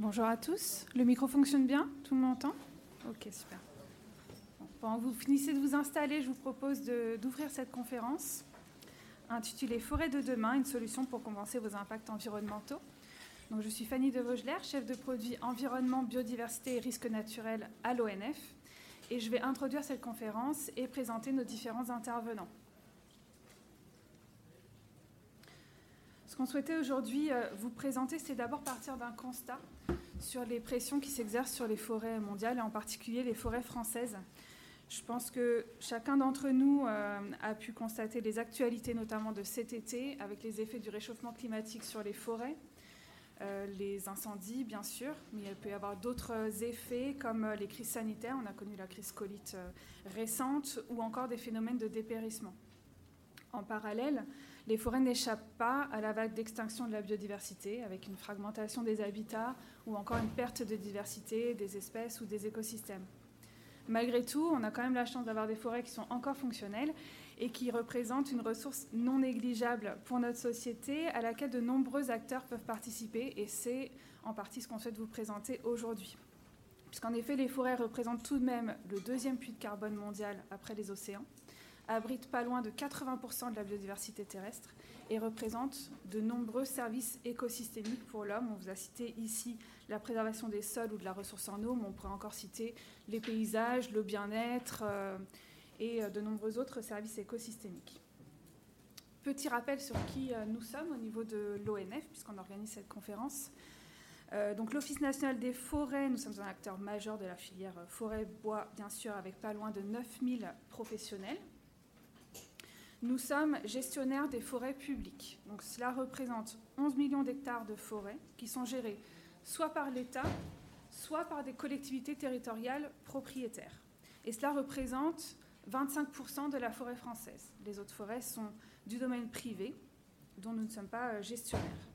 Bonjour à tous. Le micro fonctionne bien? Tout le monde m'entend? Ok, super. pendant que vous finissez de vous installer, je vous propose d'ouvrir cette conférence intitulée Forêt de demain, une solution pour compenser vos impacts environnementaux. Donc, je suis Fanny de Vaugeler, chef de produit environnement, biodiversité et risques naturels à l'ONF. Et je vais introduire cette conférence et présenter nos différents intervenants. Qu'on souhaitait aujourd'hui euh, vous présenter, c'est d'abord partir d'un constat sur les pressions qui s'exercent sur les forêts mondiales et en particulier les forêts françaises. Je pense que chacun d'entre nous euh, a pu constater les actualités, notamment de cet été, avec les effets du réchauffement climatique sur les forêts, euh, les incendies, bien sûr, mais il peut y avoir d'autres effets comme les crises sanitaires. On a connu la crise colite récente ou encore des phénomènes de dépérissement. En parallèle, les forêts n'échappent pas à la vague d'extinction de la biodiversité, avec une fragmentation des habitats ou encore une perte de diversité des espèces ou des écosystèmes. Malgré tout, on a quand même la chance d'avoir des forêts qui sont encore fonctionnelles et qui représentent une ressource non négligeable pour notre société à laquelle de nombreux acteurs peuvent participer et c'est en partie ce qu'on souhaite vous présenter aujourd'hui. Puisqu'en effet, les forêts représentent tout de même le deuxième puits de carbone mondial après les océans abrite pas loin de 80% de la biodiversité terrestre et représente de nombreux services écosystémiques pour l'homme. On vous a cité ici la préservation des sols ou de la ressource en eau, mais on pourrait encore citer les paysages, le bien-être euh, et euh, de nombreux autres services écosystémiques. Petit rappel sur qui euh, nous sommes au niveau de l'ONF, puisqu'on organise cette conférence. donc l'Office national des forêts, nous sommes un acteur majeur de la filière forêt-bois, bien sûr, avec pas loin de 9000 professionnels nous sommes gestionnaires des forêts publiques. Donc cela représente 11 millions d'hectares de forêts qui sont gérés soit par l'État, soit par des collectivités territoriales propriétaires. Et cela représente 25% de la forêt française. Les autres forêts sont du domaine privé, dont nous ne sommes pas euh, gestionnaires.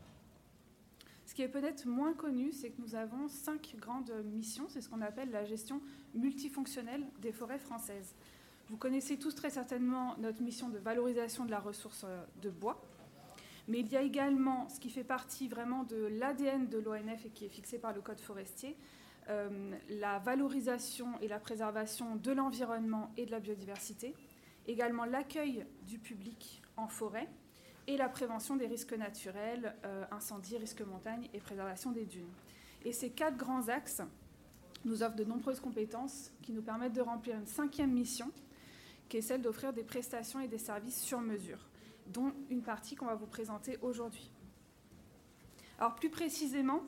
Ce qui est peut-être moins connu, c'est que nous avons cinq grandes missions. C'est ce qu'on appelle la gestion multifonctionnelle des forêts françaises. Vous connaissez tous très certainement notre mission de valorisation de la ressource euh, de bois. Mais il y a également ce qui fait partie vraiment de l'ADN de l'ONF et qui est fixé par le Code forestier, euh, la valorisation et la préservation de l'environnement et de la biodiversité, également l'accueil du public en forêt et la prévention des risques naturels, euh, incendies, risques montagne et préservation des dunes. Et ces quatre grands axes nous offrent de nombreuses compétences qui nous permettent de remplir une cinquième mission qui est celle d'offrir des prestations et des services sur mesure, dont une partie qu'on va vous présenter aujourd'hui. Alors plus précisément,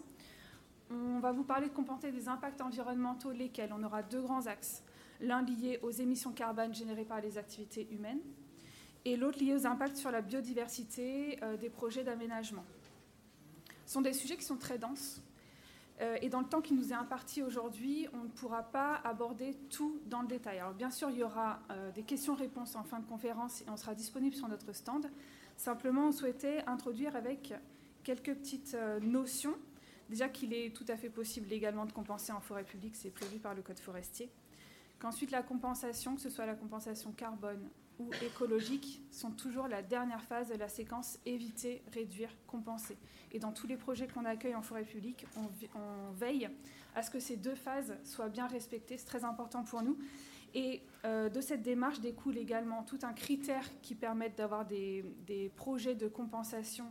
on va vous parler de compenser des impacts environnementaux, lesquels on aura deux grands axes. L'un lié aux émissions carbone générées par les activités humaines et l'autre lié aux impacts sur la biodiversité euh, des projets d'aménagement. Ce sont des sujets qui sont très denses, et dans le temps qui nous est imparti aujourd'hui, on ne pourra pas aborder tout dans le détail. Alors bien sûr, il y aura euh, des questions-réponses en fin de conférence et on sera disponible sur notre stand. Simplement, on souhaitait introduire avec quelques petites euh, notions. Déjà qu'il est tout à fait possible légalement de compenser en forêt publique, c'est prévu par le Code forestier. Qu'ensuite la compensation, que ce soit la compensation carbone ou écologique sont toujours la dernière phase de la séquence éviter, réduire, compenser. Et dans tous les projets qu'on accueille en forêt publique, on, veille à ce que ces deux phases soient bien respectées. C'est très important pour nous. Et euh, de cette démarche découle également tout un critère qui permettent d'avoir des projets de compensation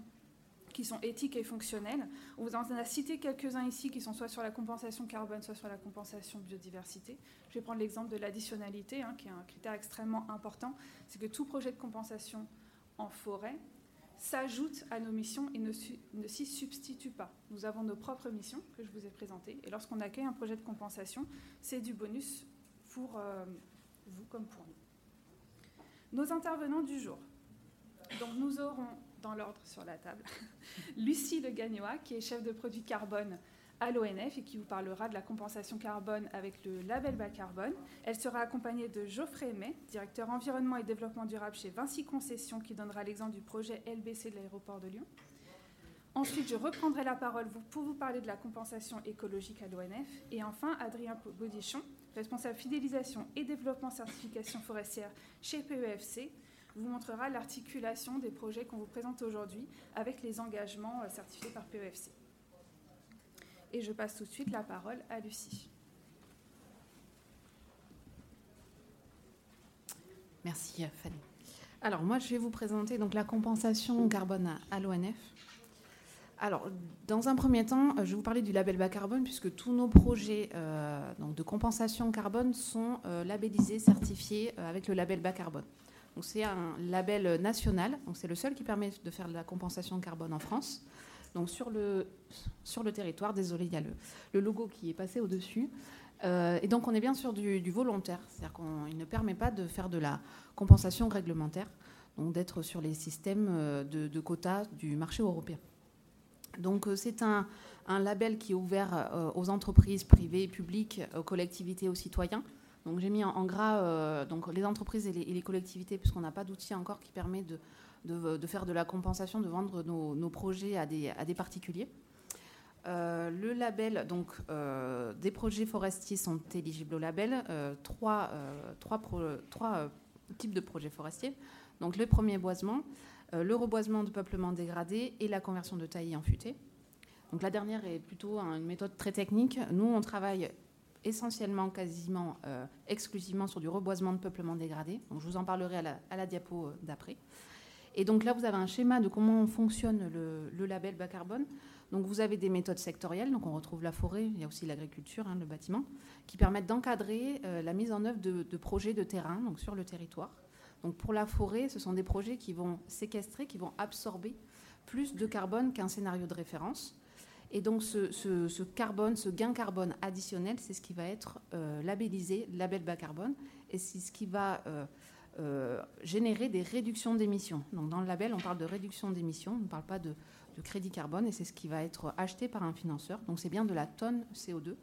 qui sont éthiques et fonctionnels. On vous en a cité quelques-uns ici qui sont soit sur la compensation carbone, soit sur la compensation biodiversité. Je vais prendre l'exemple de l'additionnalité, hein, qui est un critère extrêmement important. C'est que tout projet de compensation en forêt s'ajoute à nos missions et ne, ne s'y substitue pas. Nous avons nos propres missions que je vous ai présentées. Et lorsqu'on accueille un projet de compensation, c'est du bonus pour euh, vous comme pour nous. Nos intervenants du jour. Donc nous aurons dans l'ordre sur la table. Lucie Le Gagnois, qui est chef de produit carbone à l'ONF et qui vous parlera de la compensation carbone avec le label bas carbone. Elle sera accompagnée de Geoffrey May, directeur environnement et développement durable chez Vinci Concessions, qui donnera l'exemple du projet LBC de l'aéroport de Lyon. Ensuite, je reprendrai la parole pour vous parler de la compensation écologique à l'ONF. Et enfin, Adrien Baudichon, responsable fidélisation et développement certification forestière chez PEFC, vous montrera l'articulation des projets qu'on vous présente aujourd'hui avec les engagements euh, certifiés par PEFC. Et je passe tout de suite la parole à Lucie. Merci Fanny. Alors moi je vais vous présenter donc la compensation carbone à l'ONF. Alors, dans un premier temps, je vais vous parler du label bas carbone, puisque tous nos projets euh, de compensation carbone sont euh, labellisés, certifiés euh, avec le label bas carbone. C'est un label national, c'est le seul qui permet de faire de la compensation carbone en France. Donc, sur le, territoire, désolé, il y a le, logo qui est passé au-dessus. et donc, on est bien sûr du, volontaire, c'est-à-dire qu'il ne permet pas de faire de la compensation réglementaire, donc d'être sur les systèmes de, de quotas du marché européen. Donc euh, c'est un, label qui est ouvert euh, aux entreprises privées publiques, aux collectivités, aux citoyens. Donc j'ai mis en, gras euh, donc les entreprises et les, collectivités, puisqu'on n'a pas d'outil encore qui permet de, faire de la compensation, de vendre nos, projets à des, particuliers. le label, donc des projets forestiers sont éligibles au label. trois, trois types de projets forestiers. Donc le premier boisement, euh, le reboisement de peuplement dégradé et la conversion de taillis en futé. Donc la dernière est plutôt une méthode très technique. Nous, on travaille essentiellement, quasiment euh, exclusivement sur du reboisement de peuplement dégradé. Donc je vous en parlerai à la, diapo euh, d'après. Et donc là, vous avez un schéma de comment fonctionne le, label bas carbone. Donc vous avez des méthodes sectorielles, donc on retrouve la forêt, il y a aussi l'agriculture, hein, le bâtiment, qui permettent d'encadrer la mise en œuvre de, de, projets de terrain, donc sur le territoire. Donc pour la forêt, ce sont des projets qui vont séquestrer, qui vont absorber plus de carbone qu'un scénario de référence. Et donc ce, carbone, ce gain carbone additionnel, c'est ce qui va être euh, labellisé label bas carbone, et c'est ce qui va euh, euh, générer des réductions d'émissions. Donc dans le label, on parle de réduction d'émissions, on ne parle pas de, crédit carbone, et c'est ce qui va être acheté par un financeur. Donc c'est bien de la tonne CO2,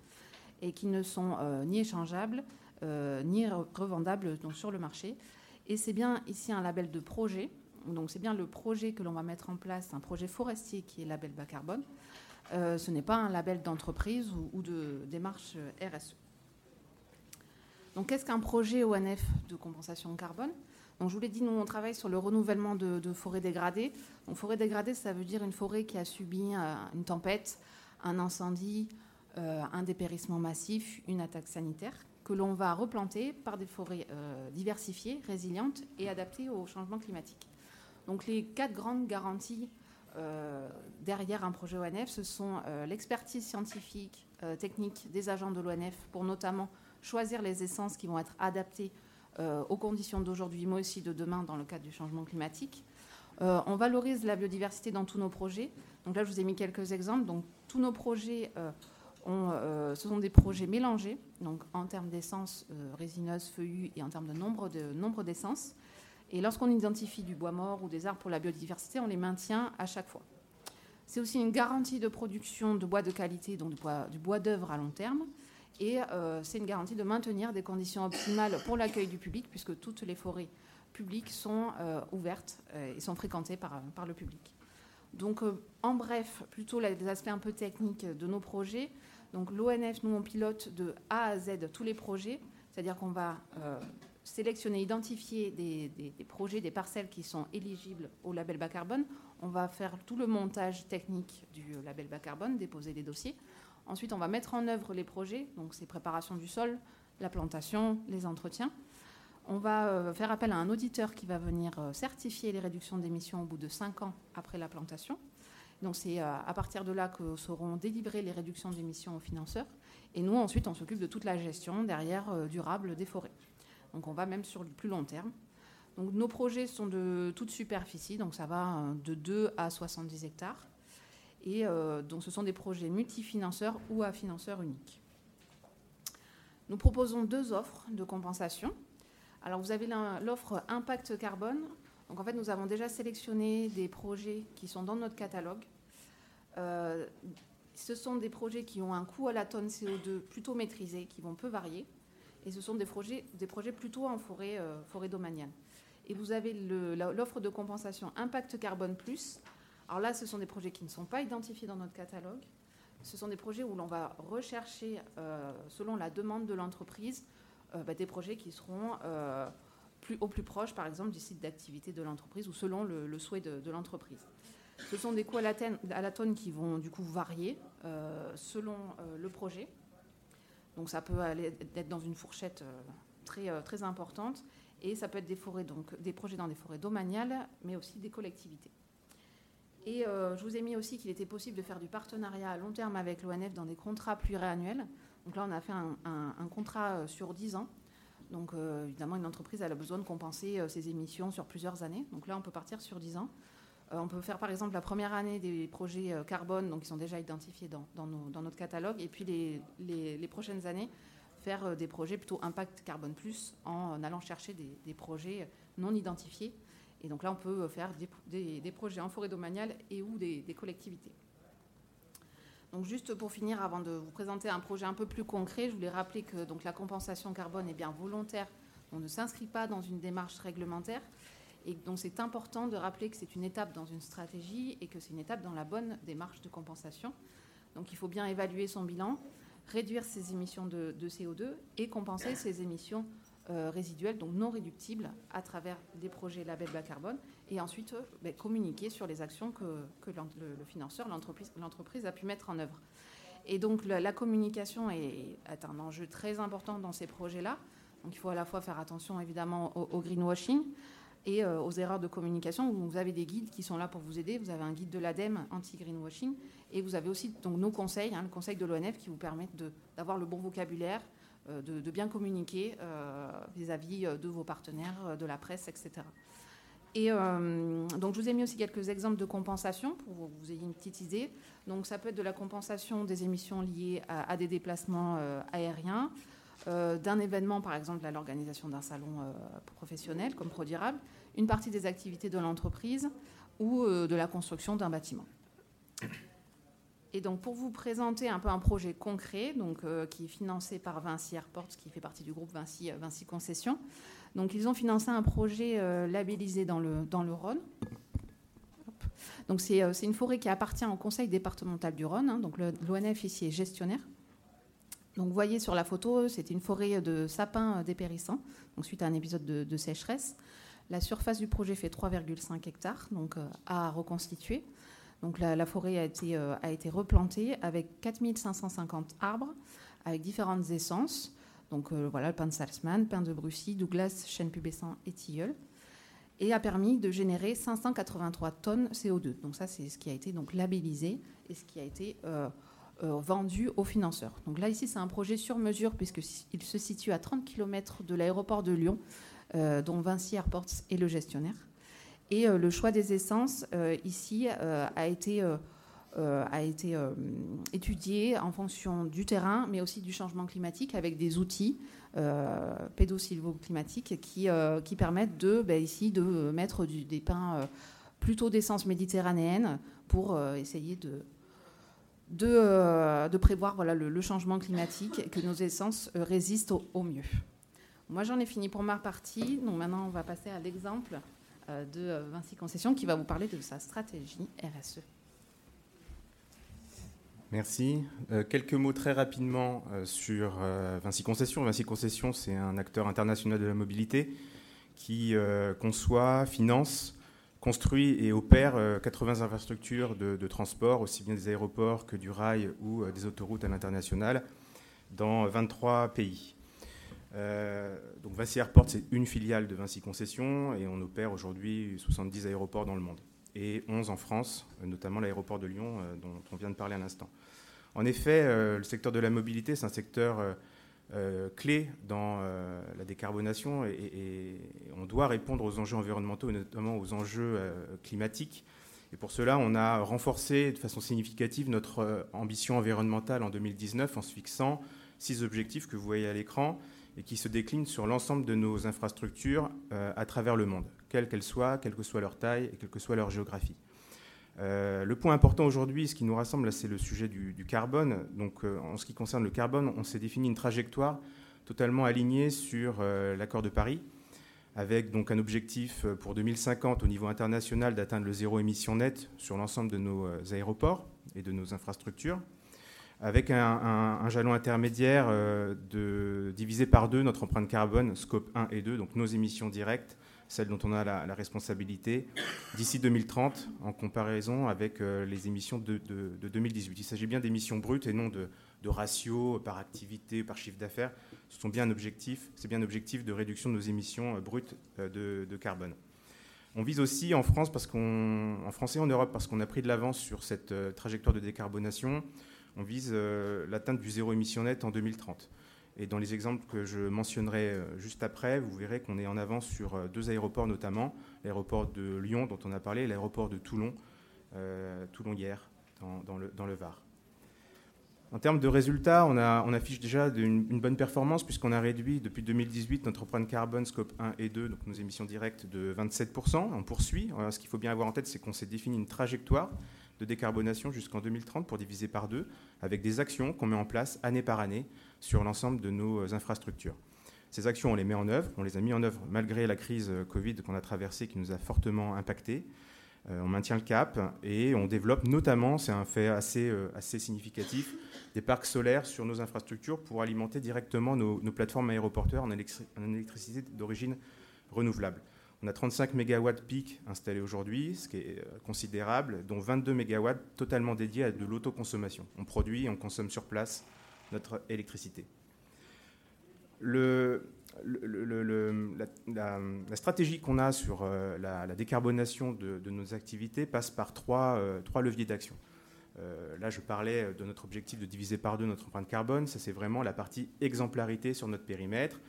et qui ne sont ni échangeables, ni revendables donc, sur le marché. Et c'est bien ici un label de projet. Donc c'est bien le projet que l'on va mettre en place, un projet forestier qui est label bas carbone. Euh, ce n'est pas un label d'entreprise ou, de démarche euh, RSE. Donc qu'est-ce qu'un projet ONF de compensation carbone? Donc, je vous l'ai dit, nous, on travaille sur le renouvellement de, forêts dégradées. Donc, forêt dégradée, ça veut dire une forêt qui a subi euh, une tempête, un incendie, un dépérissement massif, une attaque sanitaire que l'on va replanter par des forêts euh, diversifiées, résilientes et adaptées au changement climatique. Donc les quatre grandes garanties euh, derrière un projet ONF, ce sont euh, l'expertise scientifique, technique des agents de l'ONF pour notamment choisir les essences qui vont être adaptées aux conditions d'aujourd'hui, mais aussi de demain dans le cadre du changement climatique. on valorise la biodiversité dans tous nos projets. Donc là, je vous ai mis quelques exemples. Donc tous nos projets euh, sont des projets mélangés, donc en termes d'essence euh, résineuse, feuillue et en termes de nombre, de, nombre d'essences. Et lorsqu'on identifie du bois mort ou des arbres pour la biodiversité, on les maintient à chaque fois. C'est aussi une garantie de production de bois de qualité, donc du bois, d'œuvre à long terme. Et euh, c'est une garantie de maintenir des conditions optimales pour l'accueil du public, puisque toutes les forêts publiques sont ouvertes et sont fréquentées par, le public. Donc, en bref, plutôt les aspects un peu techniques de nos projets. Donc l'ONF, nous, on pilote de A à Z tous les projets, c'est-à-dire qu'on va euh, sélectionner, identifier des, projets, des parcelles qui sont éligibles au label bas carbone. On va faire tout le montage technique du label bas carbone, déposer les dossiers. Ensuite, on va mettre en œuvre les projets, donc c'est préparation du sol, la plantation, les entretiens. On va euh, faire appel à un auditeur qui va venir euh, certifier les réductions d'émissions au bout de 5 ans après la plantation. Donc c'est euh, à partir de là que seront délivrées les réductions d'émissions aux financeurs. Et nous, ensuite, on s'occupe de toute la gestion derrière euh, durable des forêts. Donc on va même sur le plus long terme. Donc nos projets sont de toute superficie, donc ça va euh, de 2 à 70 hectares. Et donc ce sont des projets multifinanceurs ou à financeurs uniques. Nous proposons deux offres de compensation. Alors vous avez l'offre impact carbone. Donc en fait, nous avons déjà sélectionné des projets qui sont dans notre catalogue euh, ce sont des projets qui ont un coût à la tonne CO2 plutôt maîtrisé, qui vont peu varier. Et ce sont des projets, des projets plutôt en forêt, euh, domaniale. Et vous avez l'offre de compensation Impact Carbone Plus. Alors là, ce sont des projets qui ne sont pas identifiés dans notre catalogue. Ce sont des projets où l'on va rechercher, euh, selon la demande de l'entreprise, bah, des projets qui seront plus, au plus proche, par exemple, du site d'activité de l'entreprise ou selon le, souhait de l'entreprise. Ce sont des coûts à la, tonne qui vont du coup varier selon le projet. Donc ça peut être dans une fourchette très, très importante. Et ça peut être des, forêts, donc, des projets dans des forêts domaniales, mais aussi des collectivités. Et euh, je vous ai mis aussi qu'il était possible de faire du partenariat à long terme avec l'ONF dans des contrats pluriannuels. Donc là, on a fait un, contrat euh, sur 10 ans. Donc euh, évidemment, une entreprise a besoin de compenser ses émissions sur plusieurs années. Donc là, on peut partir sur 10 ans. On peut faire par exemple la première année des projets carbone, donc qui sont déjà identifiés dans, notre catalogue, et puis les, prochaines années, faire des projets plutôt impact carbone plus en allant chercher des, projets non identifiés et donc là, on peut faire des, projets en forêt domaniale et ou des, collectivités. Donc juste pour finir, avant de vous présenter un projet un peu plus concret, je voulais rappeler que la compensation carbone est bien volontaire. On ne s'inscrit pas dans une démarche réglementaire. Et donc c'est important de rappeler que c'est une étape dans une stratégie et que c'est une étape dans la bonne démarche de compensation. Donc il faut bien évaluer son bilan, réduire ses émissions de, de CO2 et compenser ses émissions euh, résiduels, donc non réductibles, à travers des projets label bas carbone, et ensuite euh, ben, communiquer sur les actions que, le, financeur, l'entreprise, a pu mettre en œuvre. Et donc la, communication est, un enjeu très important dans ces projets-là. Donc il faut à la fois faire attention évidemment au, greenwashing et euh, aux erreurs de communication. Vous avez des guides qui sont là pour vous aider. Vous avez un guide de l'ADEME anti-greenwashing et vous avez aussi donc, nos conseils, hein, le conseil de l'ONF qui vous permettent d'avoir le bon vocabulaire, euh, de, bien communiquer euh, vis-à-vis de vos partenaires, de la presse, etc. Et donc, je vous ai mis aussi quelques exemples de compensation pour que vous ayez une petite idée. Donc, ça peut être de la compensation des émissions liées à, des déplacements aériens, d'un événement, par exemple, à l'organisation d'un salon professionnel comme ProDirable, une partie des activités de l'entreprise ou de la construction d'un bâtiment. Et donc, pour vous présenter un peu un projet concret, donc, euh, qui est financé par Vinci Airports, qui fait partie du groupe Vinci, euh, Vinci Concessions. Donc, ils ont financé un projet euh, labellisé dans le, dans le Rhône. Donc, c'est une forêt qui appartient au conseil départemental du Rhône. Hein. donc, l'ONF ici est gestionnaire. Donc, vous voyez sur la photo, c'était une forêt de sapins dépérissants, donc suite à un épisode de, sécheresse. La surface du projet fait 3,5 hectares, donc à reconstituer. Donc la, forêt a été, euh, a été, replantée avec 4550 arbres, avec différentes essences. Donc euh, voilà, le pin de Salzmann, pin de Brussy, Douglas, chêne pubescent et tilleul. Et a permis de générer 583 tonnes CO2. Donc ça, c'est ce qui a été donc labellisé et ce qui a été euh, vendu aux financeurs. Donc là, ici, c'est un projet sur mesure puisqu'il se situe à 30 km de l'aéroport de Lyon, dont Vinci Airports est le gestionnaire. Et euh, le choix des essences, euh, ici, euh, a été, a été étudié en fonction du terrain, mais aussi du changement climatique, avec des outils pédosilvoclimatiques qui, qui permettent de, ben, ici, de mettre des pins plutôt d'essence méditerranéenne pour essayer de, de, de, prévoir le, changement climatique et que nos essences résistent au, mieux. Moi, j'en ai fini pour ma partie. Donc maintenant, on va passer à l'exemple euh, de euh, Vinci Concession qui va vous parler de sa stratégie RSE. Merci. Euh, quelques mots très rapidement sur Vinci Concession. Vinci Concession, c'est un acteur international de la mobilité qui conçoit, finance, construit et opère 80 infrastructures de, transport, aussi bien des aéroports que du rail ou des autoroutes à l'international, dans 23 pays. Euh, donc Vinci Airport, c'est une filiale de Vinci Concessions et on opère aujourd'hui 70 aéroports dans le monde et 11 en France, notamment l'aéroport de Lyon euh, dont on vient de parler à l'instant. En effet, euh, le secteur de la mobilité, c'est un secteur clé dans la décarbonation et, on doit répondre aux enjeux environnementaux et notamment aux enjeux climatiques. Et pour cela, on a renforcé de façon significative notre ambition environnementale en 2019 en se fixant six objectifs que vous voyez à l'écran et qui se déclinent sur l'ensemble de nos infrastructures euh, à travers le monde, quelles qu'elles soient, quelle que soit leur taille et quelle que soit leur géographie. Euh, le point important aujourd'hui, ce qui nous rassemble, c'est le sujet du, carbone. Donc, euh, en ce qui concerne le carbone, on s'est défini une trajectoire totalement alignée sur l'accord de Paris, avec donc un objectif pour 2050 au niveau international d'atteindre le zéro émission net sur l'ensemble de nos aéroports et de nos infrastructures avec un, jalon intermédiaire euh, de diviser par deux notre empreinte carbone, scope 1 et 2, donc nos émissions directes, celle dont on a la, responsabilité, d'ici 2030, en comparaison avec les émissions de, 2018. Il s'agit bien d'émissions brutes et non de, ratios par activité, par chiffre d'affaires. Ce sont bien objectifs, c'est bien un objectif de réduction de nos émissions brutes de, de carbone. On vise aussi en France, en France et en Europe, parce qu'on a pris de l'avance sur cette euh, trajectoire de décarbonation, on vise euh, l'atteinte du zéro émission net en 2030. Et dans les exemples que je mentionnerai euh, juste après, vous verrez qu'on est en avance sur deux aéroports notamment, l'aéroport de Lyon dont on a parlé et l'aéroport de Toulon, Toulon hier, dans, le, dans le Var. En termes de résultats, on, affiche déjà une, bonne performance puisqu'on a réduit depuis 2018 notre empreinte carbone scope 1 et 2, donc nos émissions directes, de 27%. On poursuit. ce qu'il faut bien avoir en tête, c'est qu'on s'est défini une trajectoire de décarbonation jusqu'en 2030 pour diviser par deux, avec des actions qu'on met en place année par année sur l'ensemble de nos infrastructures. Ces actions, on les met en œuvre. On les a mis en œuvre malgré la crise Covid qu'on a traversée qui nous a fortement impactés. Euh, on maintient le cap et on développe notamment, c'est un fait assez, euh, assez significatif, des parcs solaires sur nos infrastructures pour alimenter directement nos, plateformes aéroportuaires en, électricité d'origine renouvelable. On a 35 MW pic installés aujourd'hui, ce qui est euh, considérable, dont 22 MW totalement dédiés à de l'autoconsommation. On produit et on consomme sur place notre électricité. Le, la, stratégie qu'on a sur euh, la, décarbonation de, nos activités passe par trois, euh, leviers d'action. Là, je parlais de notre objectif de diviser par deux notre empreinte carbone. Ça, c'est vraiment la partie exemplarité sur notre périmètre.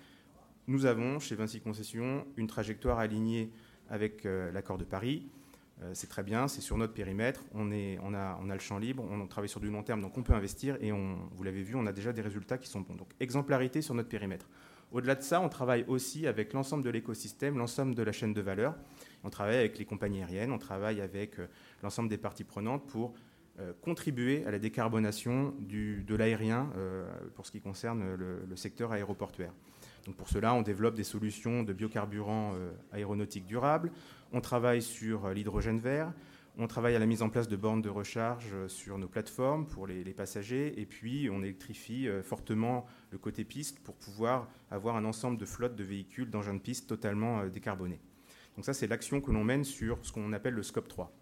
Nous avons, chez Vinci Concessions, une trajectoire alignée avec l'accord de Paris. c'est très bien, c'est sur notre périmètre. On, est, a, le champ libre, on travaille sur du long terme, donc on peut investir. Et vous l'avez vu, on a déjà des résultats qui sont bons. Donc, exemplarité sur notre périmètre. Au-delà de ça, on travaille aussi avec l'ensemble de l'écosystème, l'ensemble de la chaîne de valeur. On travaille avec les compagnies aériennes, on travaille avec euh, l'ensemble des parties prenantes pour euh, contribuer à la décarbonation de l'aérien euh, pour ce qui concerne le, secteur aéroportuaire. Donc pour cela, on développe des solutions de biocarburants aéronautiques durables, on travaille sur l'hydrogène vert, on travaille à la mise en place de bornes de recharge euh, sur nos plateformes pour les, passagers et puis on électrifie euh, fortement le côté piste pour pouvoir avoir un ensemble de flottes de véhicules d'engins de piste totalement euh, décarbonés. Donc ça, c'est l'action que l'on mène sur ce qu'on appelle le scope 3.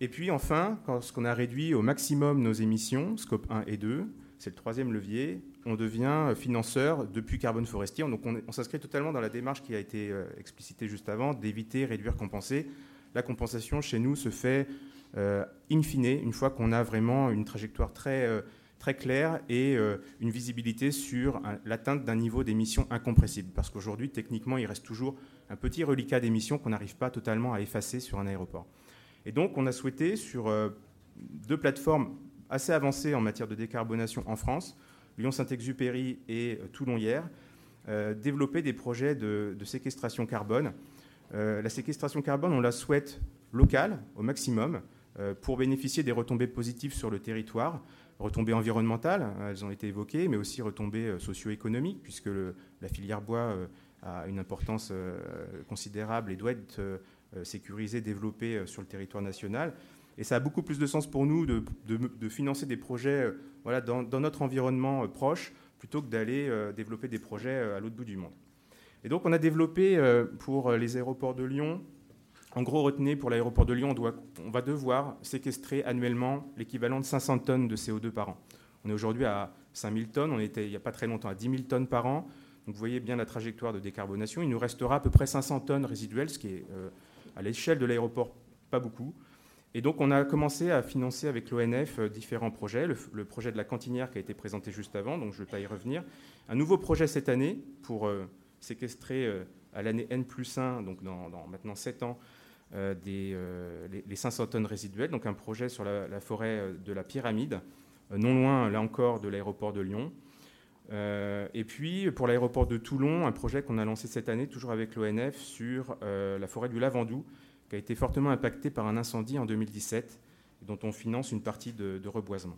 Et puis enfin, quand on a réduit au maximum nos émissions, scope 1 et 2, c'est le troisième levier, on devient financeur depuis carbone forestier. On, s'inscrit totalement dans la démarche qui a été explicitée juste avant, d'éviter, réduire, compenser la compensation chez nous se fait euh, in fine, une fois qu'on a vraiment une trajectoire très, euh, claire et euh, une visibilité sur l'atteinte d'un niveau d'émission incompressible. Parce qu'aujourd'hui, techniquement, il reste toujours un petit reliquat d'émissions qu'on n'arrive pas totalement à effacer sur un aéroport. Et donc, on a souhaité, sur deux plateformes assez avancées en matière de décarbonation en France, Lyon-Saint-Exupéry et Toulon-Hier, développer des projets de, séquestration carbone euh, la séquestration carbone, on la souhaite locale au maximum euh, pour bénéficier des retombées positives sur le territoire, retombées environnementales, hein, elles ont été évoquées, mais aussi retombées euh, socio-économiques, puisque la filière bois a une importance considérable et doit être sécurisée, développée sur le territoire national. Et ça a beaucoup plus de sens pour nous de, financer des projets voilà, dans, notre environnement proche plutôt que d'aller développer des projets à l'autre bout du monde. Et donc on a développé euh, pour les aéroports de Lyon, en gros retenez pour l'aéroport de Lyon, on, va devoir séquestrer annuellement l'équivalent de 500 tonnes de CO2 par an. On est aujourd'hui à 5000 tonnes, on était il n'y a pas très longtemps à 10 000 tonnes par an. Donc vous voyez bien la trajectoire de décarbonation. Il nous restera à peu près 500 tonnes résiduelles, ce qui est euh, à l'échelle de l'aéroport pas beaucoup. Et donc on a commencé à financer avec l'ONF euh, différents projets. Le, projet de la cantinière qui a été présenté juste avant, donc je ne vais pas y revenir. Un nouveau projet cette année pour séquestrer euh, à l'année N plus 1, donc dans, maintenant 7 ans, euh, euh, les, 500 tonnes résiduelles, donc un projet sur la, forêt de la pyramide, non loin, là encore, de l'aéroport de Lyon. et puis, pour l'aéroport de Toulon, un projet qu'on a lancé cette année, toujours avec l'ONF, sur la forêt du Lavandou, qui a été fortement impactée par un incendie en 2017, dont on finance une partie de reboisement.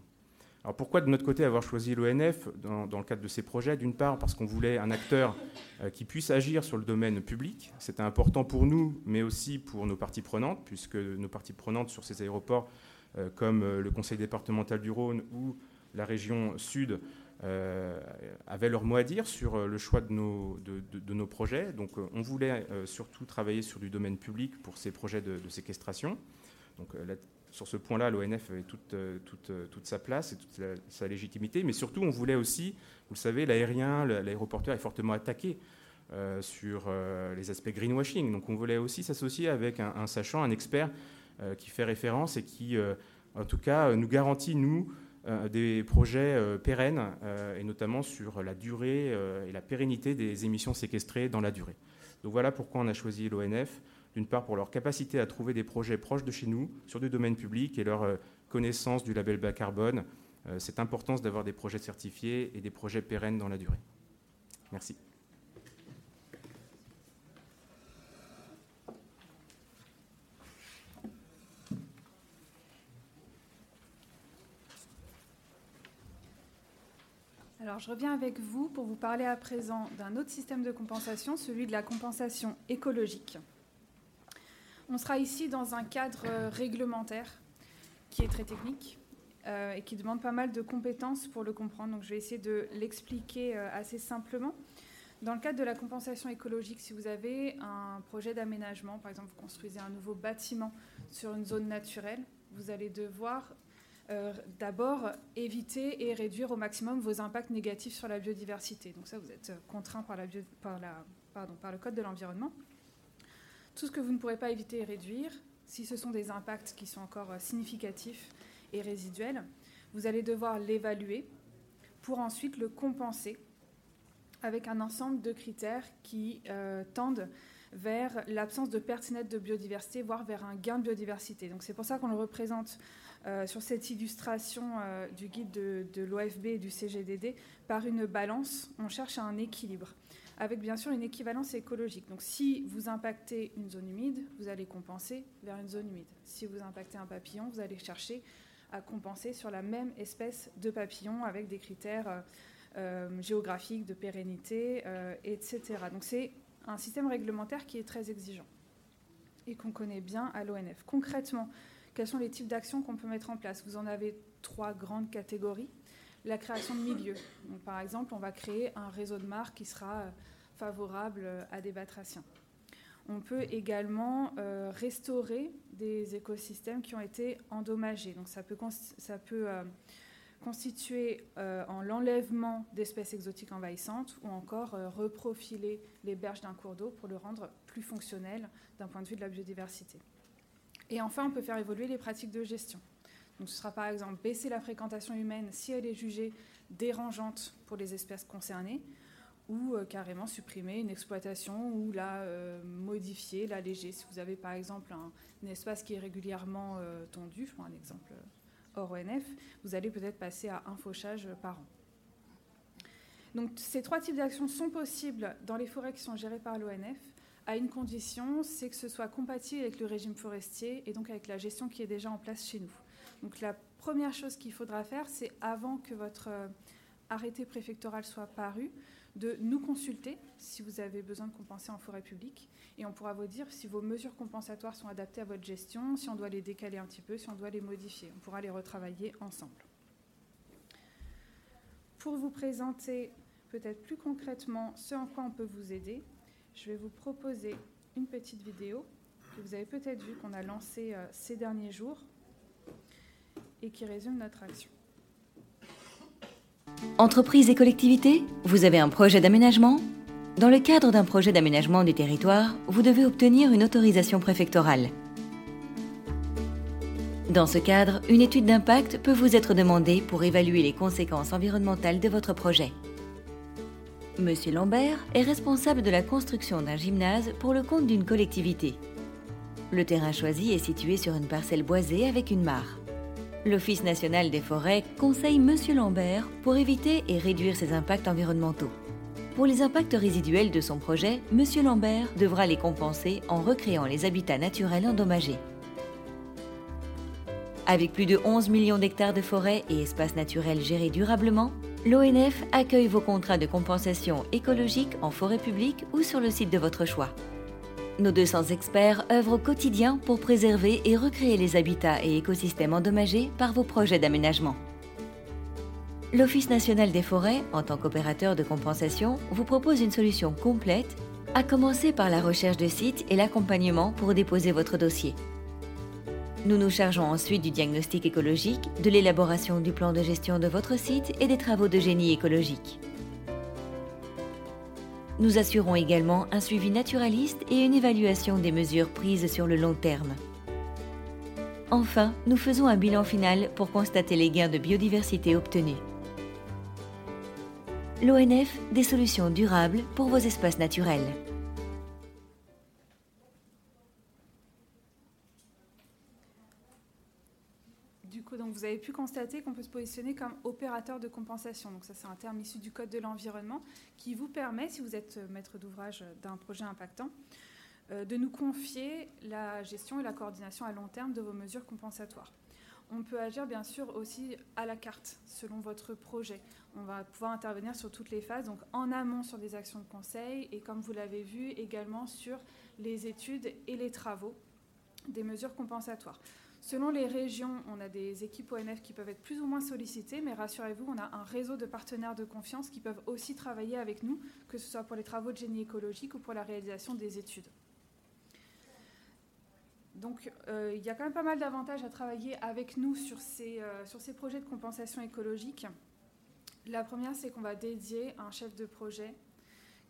Alors pourquoi de notre côté avoir choisi l'ONF dans, le cadre de ces projets? D'une part parce qu'on voulait un acteur euh, qui puisse agir sur le domaine public. C'était important pour nous, mais aussi pour nos parties prenantes, puisque nos parties prenantes sur ces aéroports, euh, comme euh, le conseil départemental du Rhône ou la région sud avaient leur mot à dire sur le choix de nos, de, nos projets. Donc on voulait surtout travailler sur du domaine public pour ces projets de, séquestration. Donc sur ce point-là, l'ONF avait toute, toute, toute, sa place et toute sa légitimité, mais surtout on voulait aussi, vous le savez, l'aérien, l'aéroporteur est fortement attaqué euh, sur euh, les aspects greenwashing. Donc on voulait aussi s'associer avec un, sachant, un expert euh, qui fait référence et qui, en tout cas, nous garantit, nous, des projets pérennes, et notamment sur la durée et la pérennité des émissions séquestrées dans la durée. Donc voilà pourquoi on a choisi l'ONF, d'une part pour leur capacité à trouver des projets proches de chez nous, sur du domaine public, et leur connaissance du label bas carbone, cette importance d'avoir des projets certifiés et des projets pérennes dans la durée. Merci. Alors, je reviens avec vous pour vous parler à présent d'un autre système de compensation, celui de la compensation écologique. On sera ici dans un cadre euh, réglementaire qui est très technique euh, et qui demande pas mal de compétences pour le comprendre. Donc, je vais essayer de l'expliquer euh, assez simplement. Dans le cadre de la compensation écologique, si vous avez un projet d'aménagement, par exemple, vous construisez un nouveau bâtiment sur une zone naturelle, vous allez devoir euh, d'abord éviter et réduire au maximum vos impacts négatifs sur la biodiversité. Donc ça, vous êtes contraint par, le Code de l'environnement. Tout ce que vous ne pourrez pas éviter et réduire, si ce sont des impacts qui sont encore euh, significatifs et résiduels, vous allez devoir l'évaluer pour ensuite le compenser avec un ensemble de critères qui euh, tendent vers l'absence de perte nette de biodiversité, voire vers un gain de biodiversité. Donc c'est pour ça qu'on le représente euh, sur cette illustration euh, du guide de, l'OFB et du CGDD, par une balance, on cherche un équilibre, avec bien sûr une équivalence écologique. Donc si vous impactez une zone humide, vous allez compenser vers une zone humide. Si vous impactez un papillon, vous allez chercher à compenser sur la même espèce de papillon avec des critères euh, géographiques, de pérennité, etc. Donc c'est un système réglementaire qui est très exigeant et qu'on connaît bien à l'ONF. Concrètement, quels sont les types d'actions qu'on peut mettre en place Vous en avez trois grandes catégories. La création de milieux. par exemple, on va créer un réseau de marques qui sera euh, favorable euh, à des batraciens. On peut également euh, restaurer des écosystèmes qui ont été endommagés. Donc ça peut, ça peut constituer en l'enlèvement d'espèces exotiques envahissantes ou encore reprofiler les berges d'un cours d'eau pour le rendre plus fonctionnel d'un point de vue de la biodiversité. Et enfin, on peut faire évoluer les pratiques de gestion. Donc, ce sera par exemple baisser la fréquentation humaine si elle est jugée dérangeante pour les espèces concernées, ou euh, carrément supprimer une exploitation ou la euh, modifier, l'alléger. Si vous avez par exemple un, espace qui est régulièrement euh, tondu, je un exemple hors ONF, vous allez peut-être passer à un fauchage par an. Donc ces trois types d'actions sont possibles dans les forêts qui sont gérées par l'ONF à une condition, c'est que ce soit compatible avec le régime forestier et donc avec la gestion qui est déjà en place chez nous. Donc la première chose qu'il faudra faire, c'est avant que votre euh, arrêté préfectoral soit paru, de nous consulter si vous avez besoin de compenser en forêt publique et on pourra vous dire si vos mesures compensatoires sont adaptées à votre gestion, si on doit les décaler un petit peu, si on doit les modifier. On pourra les retravailler ensemble. Pour vous présenter peut-être plus concrètement ce en quoi on peut vous aider, je vais vous proposer une petite vidéo que vous avez peut-être vu qu'on a lancée euh, ces derniers jours et qui résume notre action. Entreprise et collectivités, vous avez un projet d'aménagement? Dans le cadre d'un projet d'aménagement du territoire, vous devez obtenir une autorisation préfectorale. Dans ce cadre, une étude d'impact peut vous être demandée pour évaluer les conséquences environnementales de votre projet. Monsieur Lambert est responsable de la construction d'un gymnase pour le compte d'une collectivité. Le terrain choisi est situé sur une parcelle boisée avec une mare. L'Office national des forêts conseille Monsieur Lambert pour éviter et réduire ses impacts environnementaux. Pour les impacts résiduels de son projet, Monsieur Lambert devra les compenser en recréant les habitats naturels endommagés. Avec plus de 11 millions d'hectares de forêts et espaces naturels gérés durablement, l'ONF accueille vos contrats de compensation écologique en forêt publique ou sur le site de votre choix. Nos 200 experts œuvrent au quotidien pour préserver et recréer les habitats et écosystèmes endommagés par vos projets d'aménagement. l'Office national des forêts, en tant qu'opérateur de compensation, vous propose une solution complète, à commencer par la recherche de sites et l'accompagnement pour déposer votre dossier. Nous nous chargeons ensuite du diagnostic écologique, de l'élaboration du plan de gestion de votre site et des travaux de génie écologique. Nous assurons également un suivi naturaliste et une évaluation des mesures prises sur le long terme. Enfin, nous faisons un bilan final pour constater les gains de biodiversité obtenus. L'ONF, des solutions durables pour vos espaces naturels. Vous avez pu constater qu'on peut se positionner comme opérateur de compensation. Donc ça, c'est un terme issu du Code de l'environnement qui vous permet, si vous êtes maître d'ouvrage d'un projet impactant, euh, de nous confier la gestion et la coordination à long terme de vos mesures compensatoires. On peut agir bien sûr aussi à la carte, selon votre projet. On va pouvoir intervenir sur toutes les phases, donc en amont sur des actions de conseil et comme vous l'avez vu également sur les études et les travaux des mesures compensatoires. Selon les régions, on a des équipes ONF qui peuvent être plus ou moins sollicitées, mais rassurez-vous, on a un réseau de partenaires de confiance qui peuvent aussi travailler avec nous, que ce soit pour les travaux de génie écologique ou pour la réalisation des études. Donc euh, il y a quand même pas mal d'avantages à travailler avec nous euh, sur ces projets de compensation écologique. La première, c'est qu'on va dédier un chef de projet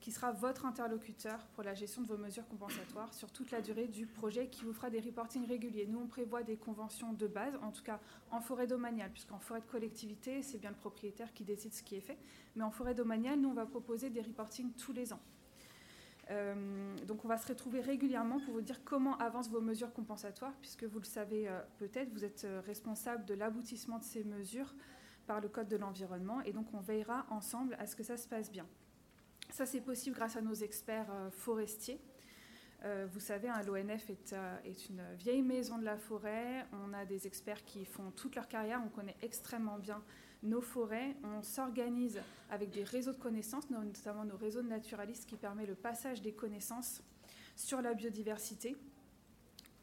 qui sera votre interlocuteur pour la gestion de vos mesures compensatoires sur toute la durée du projet, qui vous fera des reportings réguliers. Nous, on prévoit des conventions de base, en tout cas en forêt domaniale, puisqu'en forêt de collectivité, c'est bien le propriétaire qui décide ce qui est fait. Mais en forêt domaniale, nous, on va proposer des reportings tous les ans. Euh, donc on va se retrouver régulièrement pour vous dire comment avancent vos mesures compensatoires, puisque vous le savez euh, peut-être, vous êtes euh, responsable de l'aboutissement de ces mesures par le Code de l'environnement, et donc on veillera ensemble à ce que ça se passe bien. Ça, c'est possible grâce à nos experts forestiers. vous savez, hein, l'ONF est, est, une vieille maison de la forêt. On a des experts qui font toute leur carrière. On connaît extrêmement bien nos forêts. On s'organise avec des réseaux de connaissances, notamment nos réseaux de naturalistes qui permettent le passage des connaissances sur la biodiversité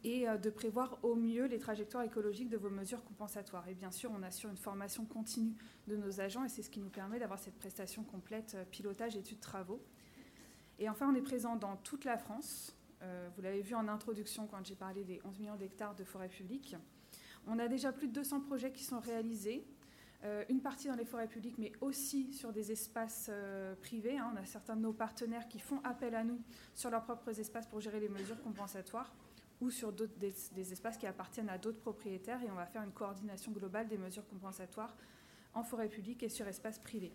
et euh, de prévoir au mieux les trajectoires écologiques de vos mesures compensatoires. Et bien sûr, on assure une formation continue de nos agents et c'est ce qui nous permet d'avoir cette prestation complète euh, pilotage, études, travaux. Et enfin, on est présent dans toute la France. Euh, vous l'avez vu en introduction quand j'ai parlé des 11 millions d'hectares de forêts publiques. On a déjà plus de 200 projets qui sont réalisés une partie dans les forêts publiques, mais aussi sur des espaces privés. Hein. On a certains de nos partenaires qui font appel à nous sur leurs propres espaces pour gérer les mesures compensatoires ou sur des, espaces qui appartiennent à d'autres propriétaires et on va faire une coordination globale des mesures compensatoires en forêt publique et sur espaces privés.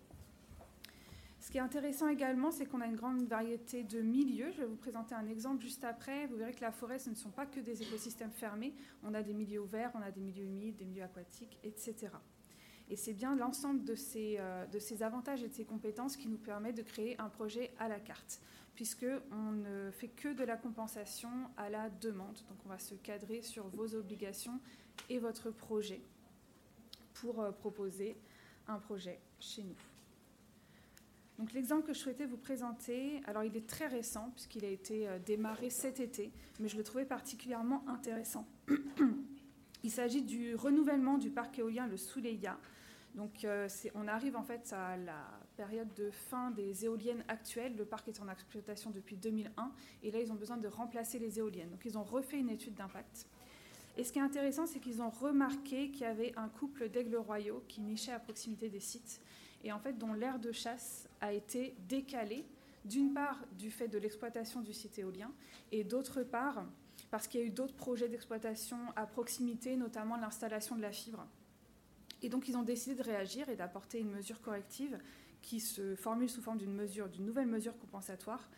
Ce qui est intéressant également, c'est qu'on a une grande variété de milieux. Je vais vous présenter un exemple juste après. Vous verrez que la forêt, ce ne sont pas que des écosystèmes fermés. On a des milieux ouverts, on a des milieux humides, des milieux aquatiques, etc. Et c'est bien l'ensemble de ces, euh, de ces avantages et de ces compétences qui nous permet de créer un projet à la carte, puisqu'on ne fait que de la compensation à la demande. Donc on va se cadrer sur vos obligations et votre projet pour euh, proposer un projet chez nous. Donc l'exemple que je souhaitais vous présenter, alors il est très récent puisqu'il a été euh, démarré cet été, mais je le trouvais particulièrement intéressant. Il s'agit du renouvellement du parc éolien Le Souleya. Donc euh, on arrive en fait à la période de fin des éoliennes actuelles. Le parc est en exploitation depuis 2001 et là ils ont besoin de remplacer les éoliennes. Donc ils ont refait une étude d'impact. Et ce qui est intéressant, c'est qu'ils ont remarqué qu'il y avait un couple d'aigles royaux qui nichait à proximité des sites et en fait dont l'aire de chasse a été décalée, d'une part du fait de l'exploitation du site éolien et d'autre part parce qu'il y a eu d'autres projets d'exploitation à proximité, notamment l'installation de la fibre. Et donc ils ont décidé de réagir et d'apporter une mesure corrective qui se formule sous forme d'une mesure, d'une nouvelle mesure compensatoire,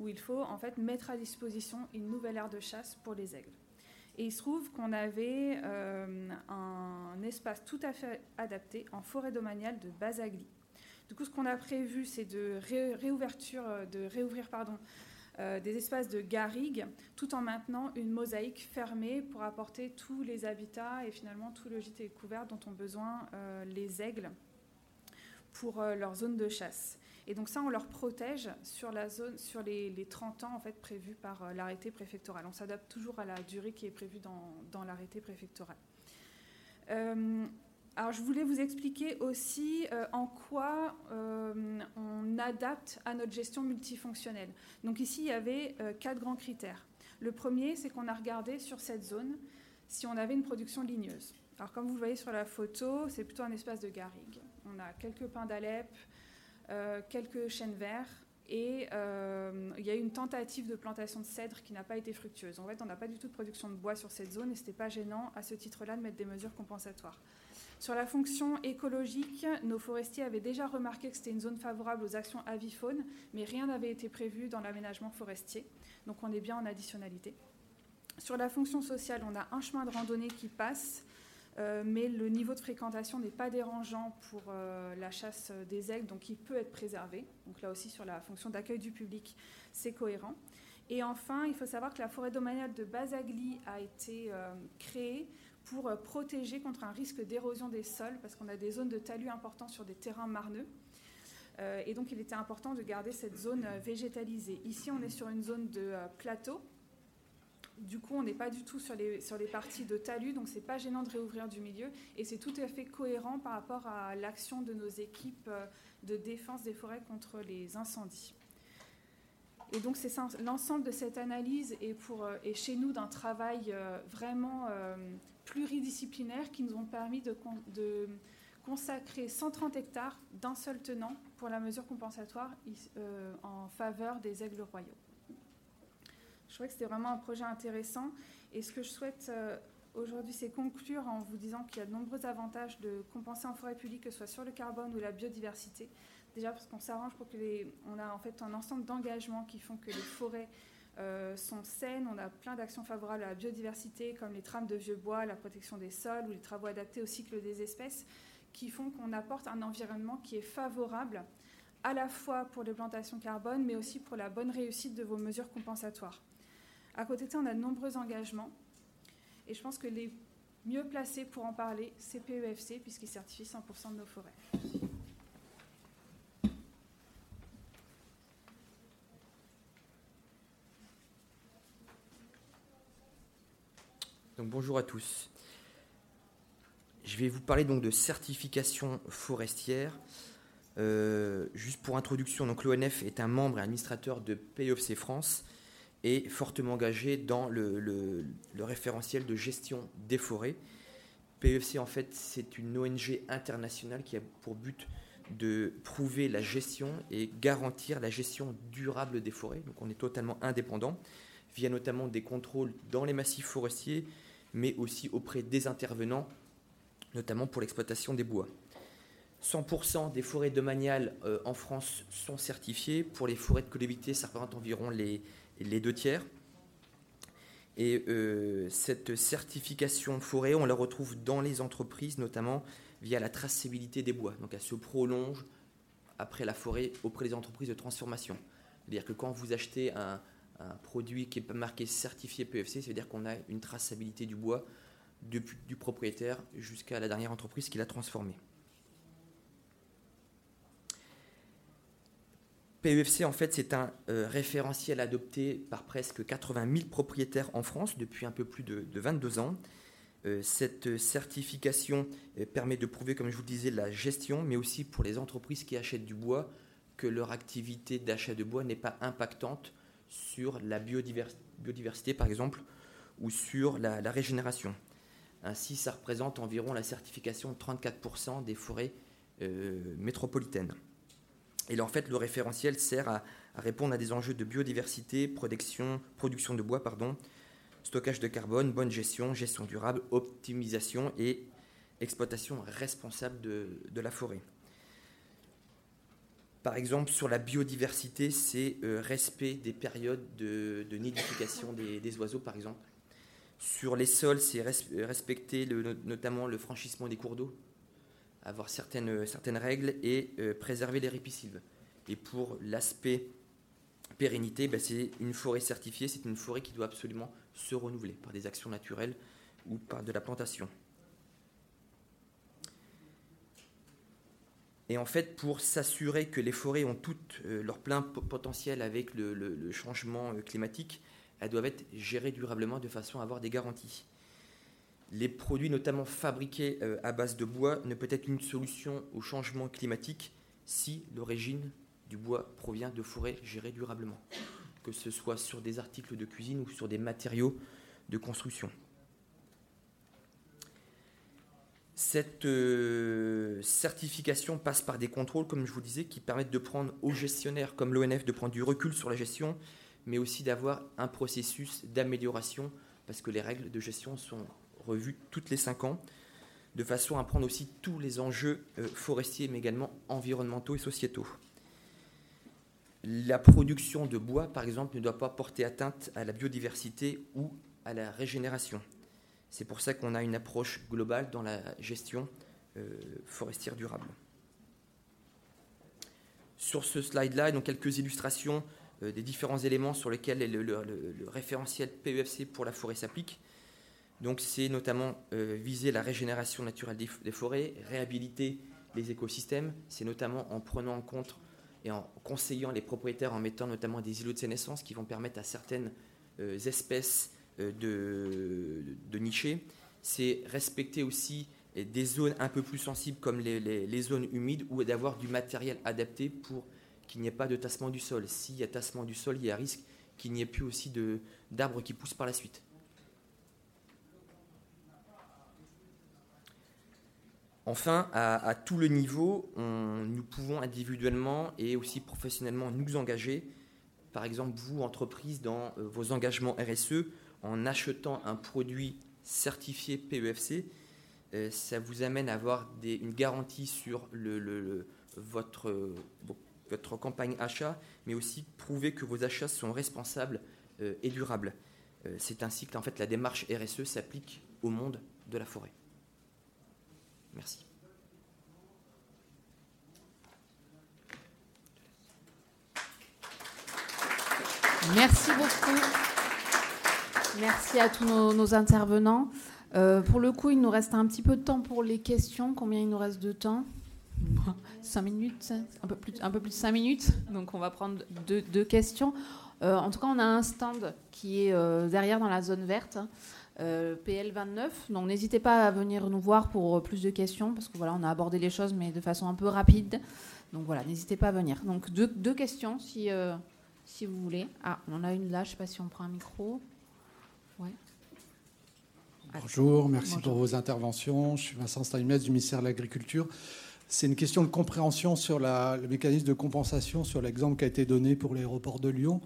où il faut en fait mettre à disposition une nouvelle aire de chasse pour les aigles. Et il se trouve qu'on avait euh, un espace tout à fait adapté en forêt domaniale de Basagli. Du coup, ce qu'on a prévu, c'est de, réouverture, de réouvrir pardon, euh, des espaces de garrigues, tout en maintenant une mosaïque fermée pour apporter tous les habitats et finalement tout le gîte couvert dont ont besoin euh, les aigles pour euh, leur zone de chasse. Et donc ça, on leur protège sur, la zone, sur les, 30 ans en fait, prévus par l'arrêté préfectoral. On s'adapte toujours à la durée qui est prévue dans, l'arrêté préfectoral. alors, je voulais vous expliquer aussi euh, en quoi euh, on adapte à notre gestion multifonctionnelle. Donc ici, il y avait euh, quatre grands critères. Le premier, c'est qu'on a regardé sur cette zone si on avait une production ligneuse. Alors, comme vous le voyez sur la photo, c'est plutôt un espace de garrigue. On a quelques pins d'Alep, quelques chênes verts, et il y a eu une tentative de plantation de cèdre qui n'a pas été fructueuse. En fait, on n'a pas du tout de production de bois sur cette zone et ce n'était pas gênant à ce titre-là de mettre des mesures compensatoires. Sur la fonction écologique, nos forestiers avaient déjà remarqué que c'était une zone favorable aux actions avifaune, mais rien n'avait été prévu dans l'aménagement forestier. Donc on est bien en additionnalité. Sur la fonction sociale, on a un chemin de randonnée qui passe, euh, mais le niveau de fréquentation n'est pas dérangeant pour euh, la chasse des aigles, donc il peut être préservé. Donc là aussi, sur la fonction d'accueil du public, c'est cohérent. Et enfin, il faut savoir que la forêt domaniale de Basagli a été euh, créée pour protéger contre un risque d'érosion des sols, parce qu'on a des zones de talus importants sur des terrains marneux. Et donc il était important de garder cette zone végétalisée. Ici, on est sur une zone de plateau. Du coup, on n'est pas du tout sur les, parties de talus, donc c'est pas gênant de réouvrir du milieu. Et c'est tout à fait cohérent par rapport à l'action de nos équipes de défense des forêts contre les incendies. Et donc c'est l'ensemble de cette analyse pour, et chez nous d'un travail vraiment pluridisciplinaires qui nous ont permis de, consacrer 130 hectares d'un seul tenant pour la mesure compensatoire euh, en faveur des aigles royaux. Je trouvais que c'était vraiment un projet intéressant et ce que je souhaite euh, aujourd'hui, c'est conclure en vous disant qu'il y a de nombreux avantages de compenser en forêt publique, que ce soit sur le carbone ou la biodiversité. Déjà parce qu'on s'arrange pour que les, on a en fait un ensemble d'engagements qui font que les forêts euh, sont saines. On a plein d'actions favorables à la biodiversité, comme les trames de vieux bois, la protection des sols ou les travaux adaptés au cycle des espèces, qui font qu'on apporte un environnement qui est favorable à la fois pour les plantations carbone, mais aussi pour la bonne réussite de vos mesures compensatoires. À côté de ça, on a de nombreux engagements. Et je pense que les mieux placés pour en parler, c'est PEFC, puisqu'ils certifient 100% de nos forêts. bonjour à tous. Je vais vous parler donc de certification forestière. Euh, juste pour introduction, donc l'ONF est un membre et administrateur de POFC France et fortement engagé dans le, référentiel de gestion des forêts. POFC en fait c'est une ONG internationale qui a pour but de prouver la gestion et garantir la gestion durable des forêts. Donc on est totalement indépendant via notamment des contrôles dans les massifs forestiers, mais aussi auprès des intervenants, notamment pour l'exploitation des bois. 100% des forêts domaniales euh, en France sont certifiées. Pour les forêts de collectivité, ça représente environ les, les deux tiers. Et euh, cette certification forêt, on la retrouve dans les entreprises, notamment via la traçabilité des bois. Donc elle se prolonge après la forêt auprès des entreprises de transformation. C'est-à-dire que quand vous achetez un, produit qui est marqué certifié PFC, c'est-à-dire qu'on a une traçabilité du bois depuis, du propriétaire jusqu'à la dernière entreprise qui l'a transformé. PEFC, en fait, c'est un euh, référentiel adopté par presque 80 000 propriétaires en France depuis un peu plus de, 22 ans. Euh, cette certification euh, permet de prouver, comme je vous le disais, la gestion, mais aussi pour les entreprises qui achètent du bois, que leur activité d'achat de bois n'est pas impactante sur la biodiversité, par exemple, ou sur la, régénération. Ainsi, ça représente environ la certification de 34% des forêts métropolitaines. Et là, en fait, le référentiel sert à, répondre à des enjeux de biodiversité, production, production de bois, pardon, stockage de carbone, bonne gestion, gestion durable, optimisation et exploitation responsable de la forêt. Par exemple, sur la biodiversité, c'est euh, respect des périodes de, nidification des, oiseaux, par exemple. Sur les sols, c'est respecter notamment le franchissement des cours d'eau, avoir certaines, règles et euh, préserver les ripisylves. Et pour l'aspect pérennité, ben, c'est une forêt certifiée, c'est une forêt qui doit absolument se renouveler par des actions naturelles ou par de la plantation. Et en fait, pour s'assurer que les forêts ont tout euh, leur plein potentiel avec le, changement euh, climatique, elles doivent être gérées durablement de façon à avoir des garanties. Les produits, notamment fabriqués euh, à base de bois, ne peut être une solution au changement climatique si l'origine du bois provient de forêts gérées durablement, que ce soit sur des articles de cuisine ou sur des matériaux de construction. Cette euh, certification passe par des contrôles, comme je vous disais, qui permettent de prendre aux gestionnaires comme l'ONF de prendre du recul sur la gestion, mais aussi d'avoir un processus d'amélioration, parce que les règles de gestion sont revues toutes les cinq ans, de façon à prendre aussi tous les enjeux euh, forestiers, mais également environnementaux et sociétaux. La production de bois, par exemple, ne doit pas porter atteinte à la biodiversité ou à la régénération. C'est pour ça qu'on a une approche globale dans la gestion euh, forestière durable. Sur ce slide-là, donc quelques illustrations euh, des différents éléments sur lesquels le, référentiel PEFC pour la forêt s'applique. Donc c'est notamment euh, viser la régénération naturelle des, forêts, réhabiliter les écosystèmes. C'est notamment en prenant en compte et en conseillant les propriétaires, en mettant notamment des îlots de sénescence qui vont permettre à certaines espèces euh, de, nicher, c'est respecter aussi des zones un peu plus sensibles comme les, zones humides ou d'avoir du matériel adapté pour qu'il n'y ait pas de tassement du sol. S'il y a tassement du sol, il y a risque qu'il n'y ait plus aussi d'arbres qui poussent par la suite. Enfin, à, tout le niveau, nous pouvons individuellement et aussi professionnellement nous engager. Par exemple, vous, entreprise, dans euh, vos engagements RSE, en achetant un produit certifié PEFC, euh, ça vous amène à avoir une garantie sur votre, votre campagne achat, mais aussi prouver que vos achats sont responsables euh, et durables. Euh, c'est ainsi que en fait, la démarche RSE s'applique au monde de la forêt. Merci. Merci beaucoup. Merci à tous nos, intervenants. Euh, pour le coup, il nous reste un petit peu de temps pour les questions. Combien il nous reste de temps? 5 minutes, un peu, plus, de 5 minutes. Donc on va prendre deux, questions. Euh, en tout cas, on a un stand qui est euh, derrière dans la zone verte, PL29. Donc n'hésitez pas à venir nous voir pour plus de questions, parce que voilà, on a abordé les choses, mais de façon un peu rapide. Donc voilà, n'hésitez pas à venir. Donc deux, deux questions, si, si vous voulez. Ah, on en a une là, je ne sais pas si on prend un micro. Bonjour, merci pour vos interventions. Je suis Vincent Steinmetz du ministère de l'Agriculture. C'est une question de compréhension sur le mécanisme de compensation, sur l'exemple qui a été donné pour l'aéroport de Lyon.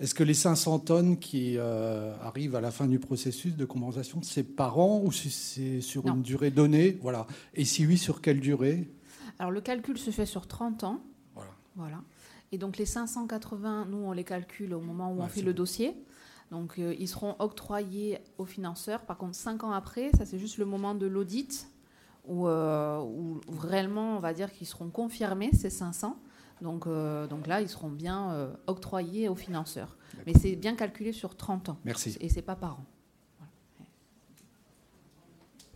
Est-ce que les 500 tonnes qui euh, arrivent à la fin du processus de compensation, c'est par an ou c'est sur une durée donnée? Voilà. Et si oui, sur quelle durée? Alors le calcul se fait sur 30 ans. Voilà. voilà. Et donc les 580, nous on les calcule au moment où on fait le dossier. Donc euh, ils seront octroyés aux financeurs. Par contre, cinq ans après, ça c'est juste le moment de l'audit où, euh, réellement on va dire qu'ils seront confirmés, ces 500. Donc, euh, donc là, ils seront bien octroyés aux financeurs. Mais c'est bien calculé sur 30 ans. Merci. Et c'est pas par an.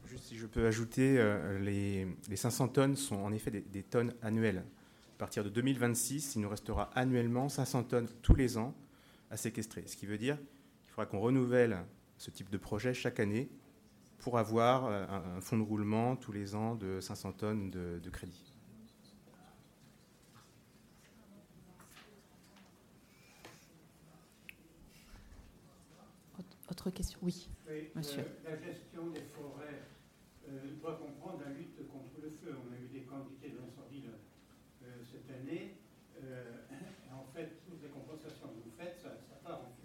Juste si je peux ajouter, les, 500 tonnes sont en effet des, des tonnes annuelles. À partir de 2026, il nous restera annuellement 500 tonnes tous les ans à séquestrer. Ce qui veut dire qu'on renouvelle ce type de projet chaque année pour avoir euh, un, fonds de roulement tous les ans de 500 tonnes de, crédit. Autre question Oui, monsieur. Euh, la gestion des forêts euh, doit comprendre la lutte contre le feu. On a eu des quantités d'incendies cette année. en fait, toutes les compensations que vous faites, ça, part en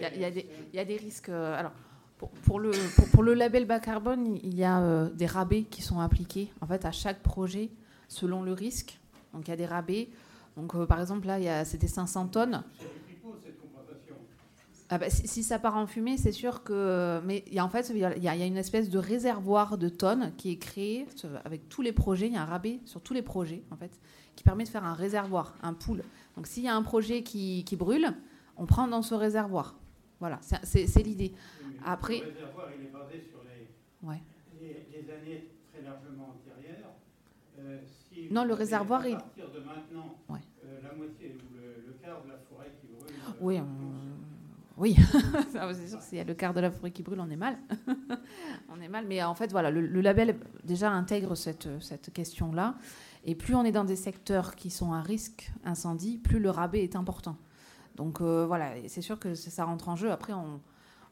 il y, a des risques. Euh, alors, pour, le, pour, le label bas carbone, il y a euh, des rabais qui sont appliqués en fait à chaque projet selon le risque. Donc il y a des rabais. Donc euh, par exemple là, c'était 500 tonnes. Ah bah, si, ça part en fumée, c'est sûr que. Mais y a, en fait, il y, y, a, une espèce de réservoir de tonnes qui est créé avec tous les projets. Il y a un rabais sur tous les projets, en fait, qui permet de faire un réservoir, un pool. Donc s'il y a un projet qui, qui brûle, on prend dans ce réservoir. Voilà, c'est l'idée. Après. Le réservoir, il est basé sur les, années très largement antérieures. Euh, non, le réservoir, il. À partir de maintenant, euh, la moitié ou le, quart de la forêt qui brûle. oui, Oui, c'est sûr, s'il y a le quart de la forêt qui brûle, on est mal. on est mal. Mais en fait, voilà, le, label déjà intègre cette, cette question-là. Et plus on est dans des secteurs qui sont à risque incendie, plus le rabais est important. Donc euh, voilà, c'est sûr que ça rentre en jeu. Après, on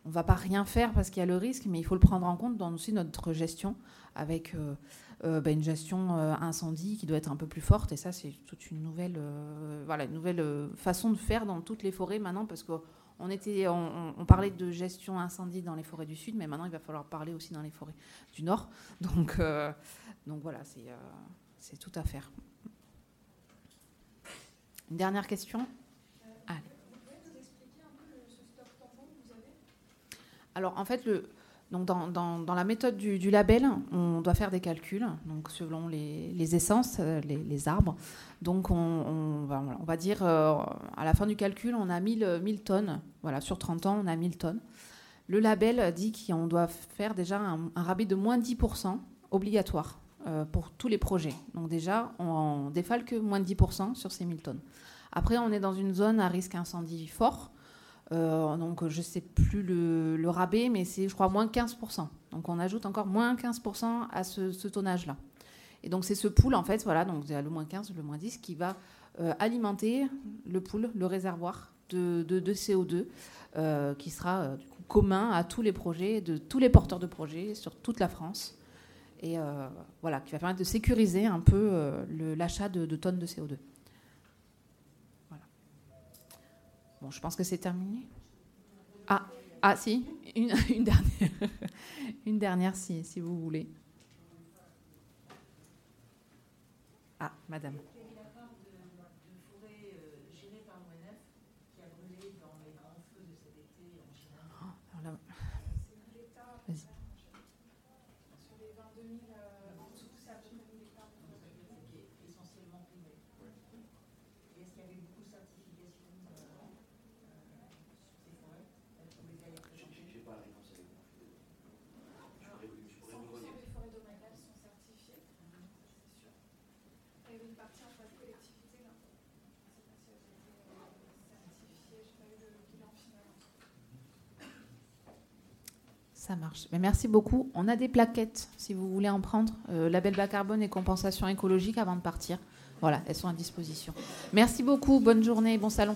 ne va pas rien faire parce qu'il y a le risque, mais il faut le prendre en compte dans aussi notre gestion avec euh, euh, bah, une gestion incendie qui doit être un peu plus forte. Et ça, c'est toute une nouvelle, voilà, une nouvelle façon de faire dans toutes les forêts maintenant parce on, parlait de gestion incendie dans les forêts du sud, mais maintenant il va falloir parler aussi dans les forêts du nord. Donc, donc voilà, c'est tout à faire. Une dernière question? Alors, en fait, le, donc dans, dans, la méthode du, label, on doit faire des calculs, donc selon les, essences, euh, les, arbres. Donc, on, va, on dire, euh, à la fin du calcul, on a 1000, 1000 tonnes. Voilà, sur 30 ans, on a 1000 tonnes. Le label dit qu'on doit faire déjà un, rabais de moins 10% obligatoire euh, pour tous les projets. Donc, déjà, on, défale que moins de 10% sur ces 1000 tonnes. Après, on est dans une zone à risque incendie fort. Euh, donc je ne sais plus le, rabais, mais c'est je crois moins 15%. Donc on ajoute encore moins 15% à ce, tonnage-là. Et donc c'est ce pool en fait, voilà, donc le moins 15, le moins 10, qui va euh, alimenter le pool, le réservoir de, CO2, euh, qui sera commun à tous les projets, de tous les porteurs de projets sur toute la France. Et voilà, qui va permettre de sécuriser un peu l'achat de, de tonnes de CO2. Bon, je pense que c'est terminé. Ah, ah si, une, dernière. une dernière, si, si vous voulez. Ah, madame. Ça marche. Merci beaucoup. On a des plaquettes, si vous voulez en prendre. Euh, label bas carbone et compensation écologique avant de partir. Voilà, elles sont à disposition. Merci beaucoup. Bonne journée. Bon salon.